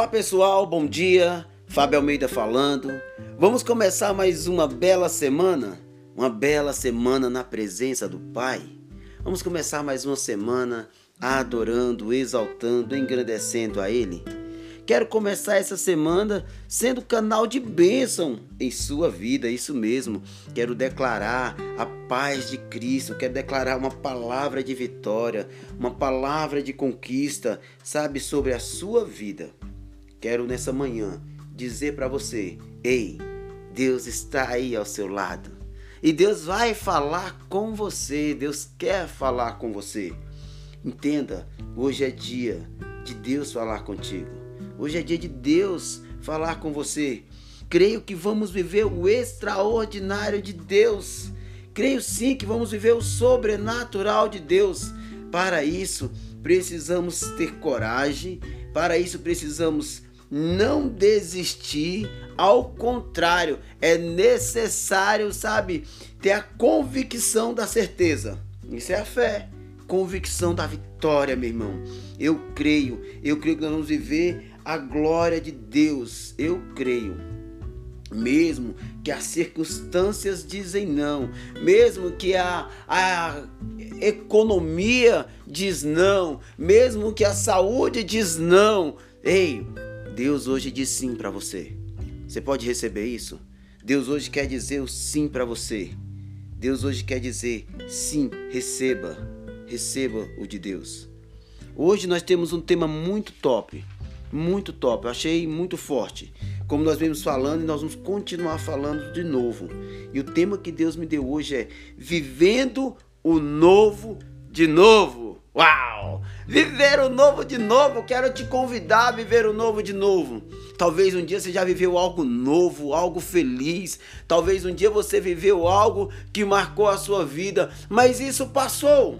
Olá pessoal, bom dia. Fábio Almeida falando. Vamos começar mais uma bela semana, uma bela semana na presença do Pai. Vamos começar mais uma semana adorando, exaltando, engrandecendo a Ele. Quero começar essa semana sendo canal de bênção em sua vida, isso mesmo. Quero declarar a paz de Cristo, quero declarar uma palavra de vitória, uma palavra de conquista, sabe, sobre a sua vida. Quero nessa manhã dizer para você: ei, Deus está aí ao seu lado. E Deus vai falar com você, Deus quer falar com você. Entenda, hoje é dia de Deus falar contigo. Hoje é dia de Deus falar com você. Creio que vamos viver o extraordinário de Deus. Creio sim que vamos viver o sobrenatural de Deus. Para isso, precisamos ter coragem, para isso, precisamos não desistir, ao contrário, é necessário, sabe, ter a convicção da certeza. Isso é a fé, convicção da vitória, meu irmão. Eu creio, eu creio que nós vamos viver a glória de Deus. Eu creio. Mesmo que as circunstâncias dizem não, mesmo que a, a economia diz não, mesmo que a saúde diz não, ei, Deus hoje diz sim para você. Você pode receber isso? Deus hoje quer dizer o sim para você. Deus hoje quer dizer sim, receba, receba o de Deus. Hoje nós temos um tema muito top, muito top, eu achei muito forte. Como nós vemos falando e nós vamos continuar falando de novo. E o tema que Deus me deu hoje é Vivendo o Novo de Novo. Uau! Viver o novo de novo, quero te convidar a viver o novo de novo. Talvez um dia você já viveu algo novo, algo feliz. Talvez um dia você viveu algo que marcou a sua vida, mas isso passou.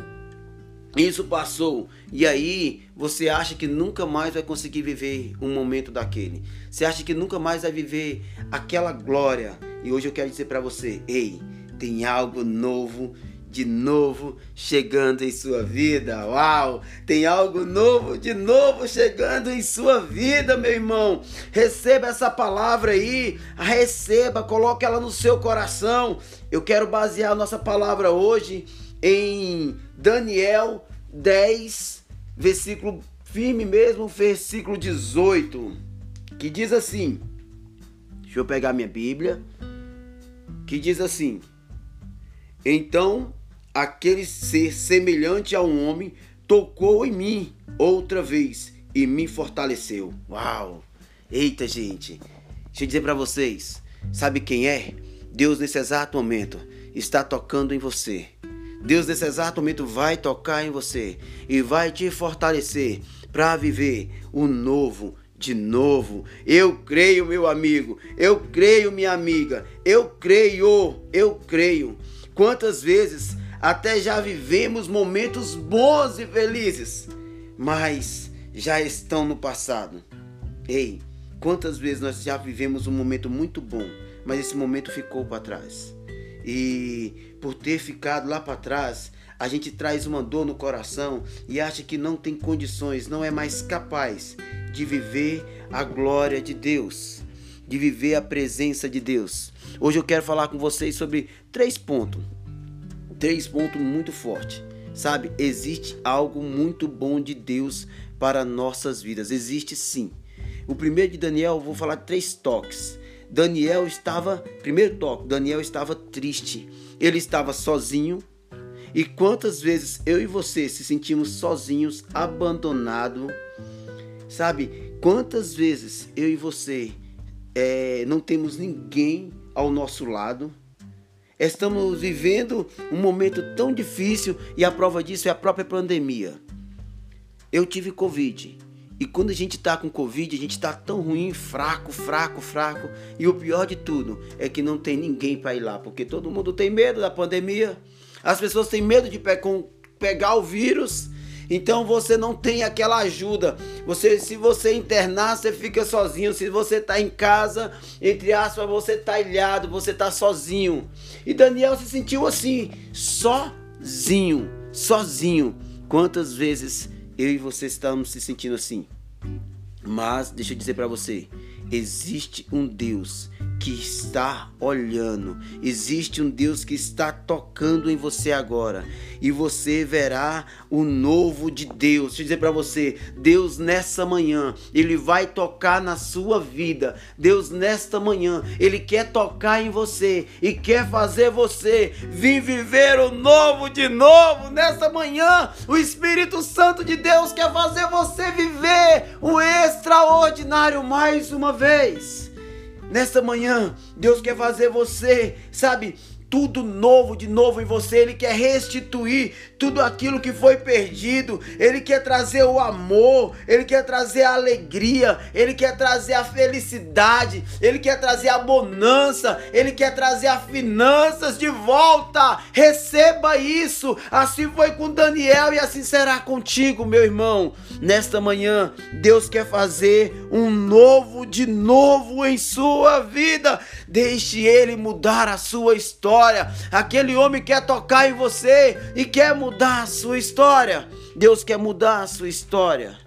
Isso passou. E aí você acha que nunca mais vai conseguir viver um momento daquele. Você acha que nunca mais vai viver aquela glória. E hoje eu quero dizer para você, ei, tem algo novo de novo chegando em sua vida. Uau! Tem algo novo de novo chegando em sua vida, meu irmão. Receba essa palavra aí, receba, coloque ela no seu coração. Eu quero basear nossa palavra hoje em Daniel 10, versículo firme mesmo, versículo 18, que diz assim: Deixa eu pegar minha Bíblia, que diz assim: Então aquele ser semelhante a um homem tocou em mim outra vez e me fortaleceu. Uau! Eita, gente. Deixa eu dizer para vocês, sabe quem é? Deus nesse exato momento está tocando em você. Deus nesse exato momento vai tocar em você e vai te fortalecer para viver o novo de novo. Eu creio, meu amigo. Eu creio, minha amiga. Eu creio. Eu creio. Quantas vezes até já vivemos momentos bons e felizes, mas já estão no passado. Ei, quantas vezes nós já vivemos um momento muito bom, mas esse momento ficou para trás. E por ter ficado lá para trás, a gente traz uma dor no coração e acha que não tem condições, não é mais capaz de viver a glória de Deus, de viver a presença de Deus. Hoje eu quero falar com vocês sobre três pontos três pontos muito fortes. Sabe, existe algo muito bom de Deus para nossas vidas. Existe sim. O primeiro de Daniel, eu vou falar três toques. Daniel estava, primeiro toque, Daniel estava triste. Ele estava sozinho. E quantas vezes eu e você se sentimos sozinhos, abandonados? Sabe, quantas vezes eu e você é, não temos ninguém ao nosso lado? Estamos vivendo um momento tão difícil e a prova disso é a própria pandemia. Eu tive Covid. E quando a gente está com Covid, a gente está tão ruim, fraco, fraco, fraco. E o pior de tudo é que não tem ninguém para ir lá, porque todo mundo tem medo da pandemia. As pessoas têm medo de pe pegar o vírus então você não tem aquela ajuda. Você, se você internar, você fica sozinho. Se você está em casa, entre aspas, você está ilhado, você está sozinho. E Daniel se sentiu assim, sozinho, sozinho. Quantas vezes eu e você estamos se sentindo assim? Mas deixa eu dizer para você, existe um Deus que está olhando, existe um Deus que está tocando em você agora, e você verá o novo de Deus. Deixa eu dizer para você, Deus nessa manhã, ele vai tocar na sua vida. Deus nesta manhã, ele quer tocar em você e quer fazer você vir viver o novo de novo nessa manhã. O Espírito Santo de Deus quer fazer você viver o extraordinário mais uma vez. Nesta manhã, Deus quer fazer você, sabe, tudo novo de novo em você. Ele quer restituir tudo aquilo que foi perdido. Ele quer trazer o amor, ele quer trazer a alegria, ele quer trazer a felicidade, ele quer trazer a bonança, ele quer trazer as finanças de volta. Receba isso. Assim foi com Daniel e assim será contigo, meu irmão. Nesta manhã, Deus quer fazer um novo de novo em sua vida. Deixe ele mudar a sua história Aquele homem quer tocar em você e quer mudar a sua história. Deus quer mudar a sua história.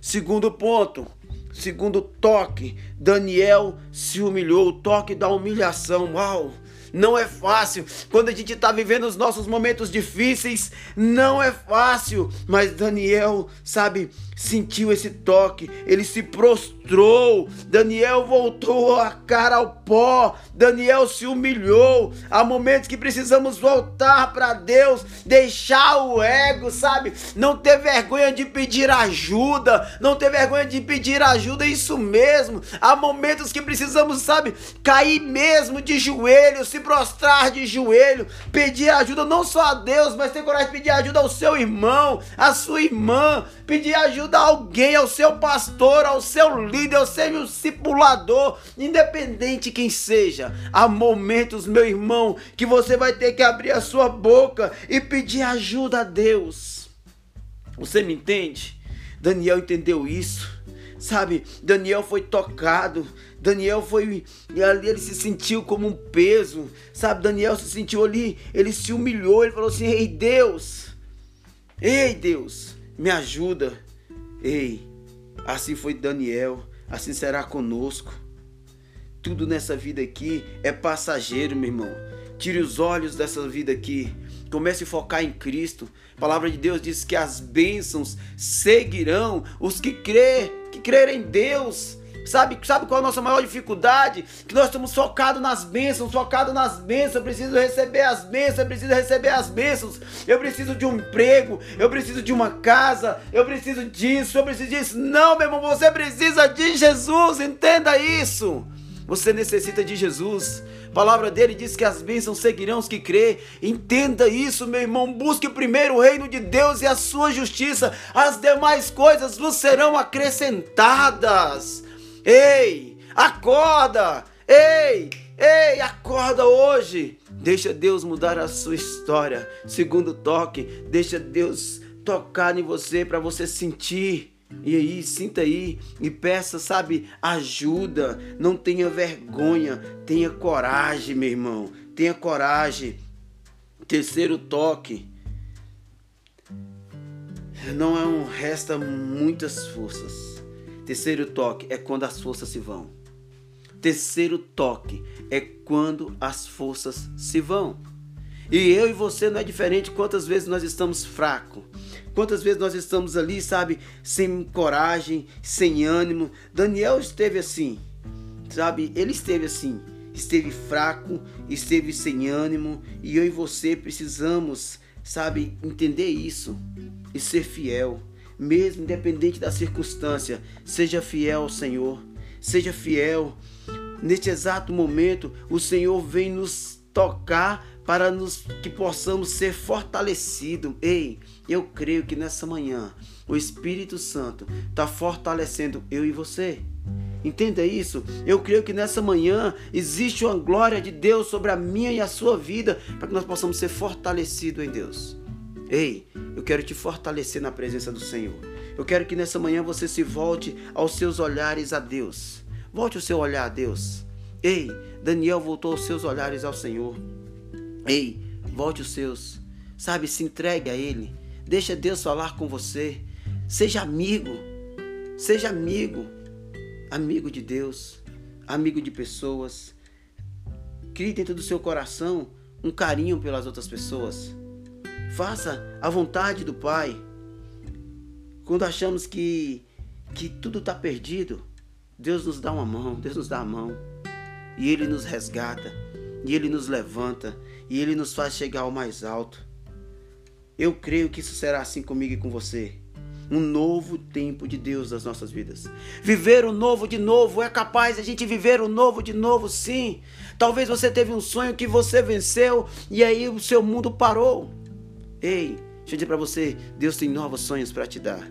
Segundo ponto, segundo toque, Daniel se humilhou, o toque da humilhação. Uau! Não é fácil. Quando a gente está vivendo os nossos momentos difíceis, não é fácil. Mas Daniel, sabe, sentiu esse toque, ele se prostrou. Daniel voltou a cara ao pó. Daniel se humilhou. Há momentos que precisamos voltar para Deus, deixar o ego, sabe? Não ter vergonha de pedir ajuda, não ter vergonha de pedir ajuda, é isso mesmo. Há momentos que precisamos, sabe, cair mesmo de joelho, se prostrar de joelho, pedir ajuda não só a Deus, mas ter coragem de pedir ajuda ao seu irmão, à sua irmã, pedir ajuda a alguém, ao seu pastor, ao seu líder, ao seu discipulador, independente quem seja. Há momentos, meu irmão, que você vai ter que abrir a sua boca e pedir ajuda a Deus. Você me entende? Daniel entendeu isso. Sabe, Daniel foi tocado, Daniel foi ali, ele se sentiu como um peso, sabe? Daniel se sentiu ali, ele se humilhou, ele falou assim: Ei Deus, ei Deus, me ajuda. Ei, assim foi Daniel, assim será conosco. Tudo nessa vida aqui é passageiro, meu irmão. Tire os olhos dessa vida aqui. Comece a focar em Cristo. A palavra de Deus diz que as bênçãos seguirão os que crê, que crerem em Deus. Sabe, sabe qual é a nossa maior dificuldade? Que nós estamos focados nas bênçãos, focados nas bênçãos. Eu preciso receber as bênçãos, eu preciso receber as bênçãos. Eu preciso de um emprego, eu preciso de uma casa, eu preciso disso, eu preciso disso. Não, meu irmão, você precisa de Jesus, entenda isso. Você necessita de Jesus. A palavra dele diz que as bênçãos seguirão os que crê. Entenda isso, meu irmão. Busque primeiro o reino de Deus e a sua justiça. As demais coisas vos serão acrescentadas. Ei, acorda! Ei, ei, acorda hoje! Deixa Deus mudar a sua história. Segundo toque, deixa Deus tocar em você para você sentir. E aí, sinta aí e peça, sabe, ajuda. Não tenha vergonha, tenha coragem, meu irmão. Tenha coragem. Terceiro toque. Não é um resta muitas forças Terceiro toque é quando as forças se vão. Terceiro toque é quando as forças se vão. E eu e você não é diferente quantas vezes nós estamos fracos. Quantas vezes nós estamos ali, sabe, sem coragem, sem ânimo. Daniel esteve assim, sabe? Ele esteve assim, esteve fraco, esteve sem ânimo. E eu e você precisamos, sabe, entender isso e ser fiel mesmo independente da circunstância. Seja fiel ao Senhor, seja fiel. Neste exato momento, o Senhor vem nos tocar para nos, que possamos ser fortalecidos. Ei, eu creio que nessa manhã o Espírito Santo está fortalecendo eu e você. Entenda isso. Eu creio que nessa manhã existe uma glória de Deus sobre a minha e a sua vida para que nós possamos ser fortalecidos em Deus. Ei, eu quero te fortalecer na presença do Senhor. Eu quero que nessa manhã você se volte aos seus olhares a Deus. Volte o seu olhar a Deus. Ei, Daniel voltou os seus olhares ao Senhor. Ei, volte os seus. Sabe, se entregue a Ele. Deixa Deus falar com você. Seja amigo. Seja amigo. amigo de Deus, amigo de pessoas. Crie dentro do seu coração um carinho pelas outras pessoas. Faça a vontade do Pai. Quando achamos que, que tudo está perdido, Deus nos dá uma mão, Deus nos dá a mão. E Ele nos resgata, e Ele nos levanta, e Ele nos faz chegar ao mais alto. Eu creio que isso será assim comigo e com você. Um novo tempo de Deus nas nossas vidas. Viver o novo de novo é capaz a gente viver o novo de novo, sim. Talvez você teve um sonho que você venceu e aí o seu mundo parou. Ei, deixa eu dizer para você, Deus tem novos sonhos para te dar.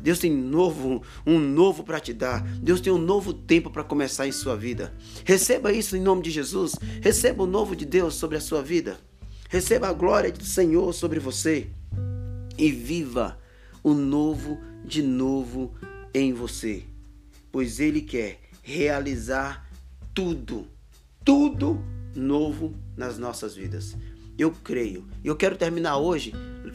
Deus tem novo, um novo para te dar. Deus tem um novo tempo para começar em sua vida. Receba isso em nome de Jesus. Receba o novo de Deus sobre a sua vida. Receba a glória do Senhor sobre você e viva o novo de novo em você, pois Ele quer realizar tudo, tudo novo nas nossas vidas. Eu creio. E eu quero terminar hoje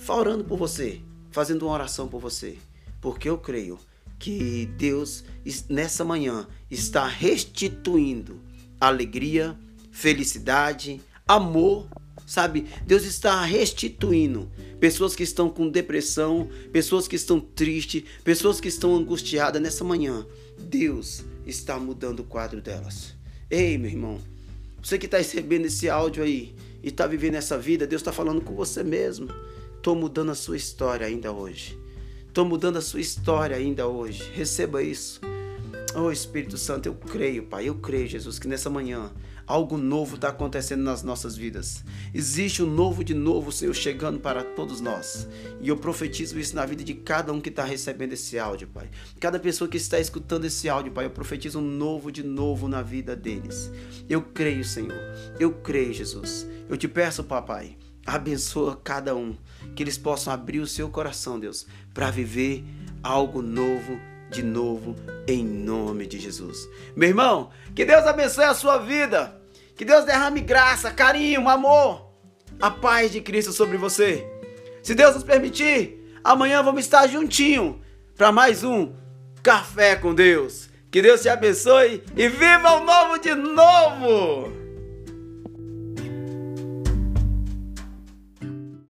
orando por você, fazendo uma oração por você, porque eu creio que Deus nessa manhã está restituindo alegria, felicidade, amor sabe? Deus está restituindo pessoas que estão com depressão, pessoas que estão tristes, pessoas que estão angustiadas nessa manhã. Deus está mudando o quadro delas. Ei, meu irmão, você que está recebendo esse áudio aí e está vivendo essa vida, Deus está falando com você mesmo. Estou mudando a sua história ainda hoje. Estou mudando a sua história ainda hoje. Receba isso. Oh Espírito Santo, eu creio, Pai, eu creio, Jesus, que nessa manhã Algo novo está acontecendo nas nossas vidas. Existe um novo de novo, Senhor, chegando para todos nós. E eu profetizo isso na vida de cada um que está recebendo esse áudio, Pai. Cada pessoa que está escutando esse áudio, Pai, eu profetizo um novo de novo na vida deles. Eu creio, Senhor. Eu creio, Jesus. Eu te peço, Papai, abençoa cada um. Que eles possam abrir o seu coração, Deus, para viver algo novo de novo em nome de Jesus. Meu irmão, que Deus abençoe a sua vida. Que Deus derrame graça, carinho, amor, a paz de Cristo sobre você. Se Deus nos permitir, amanhã vamos estar juntinho para mais um Café com Deus. Que Deus te abençoe e viva o novo de novo!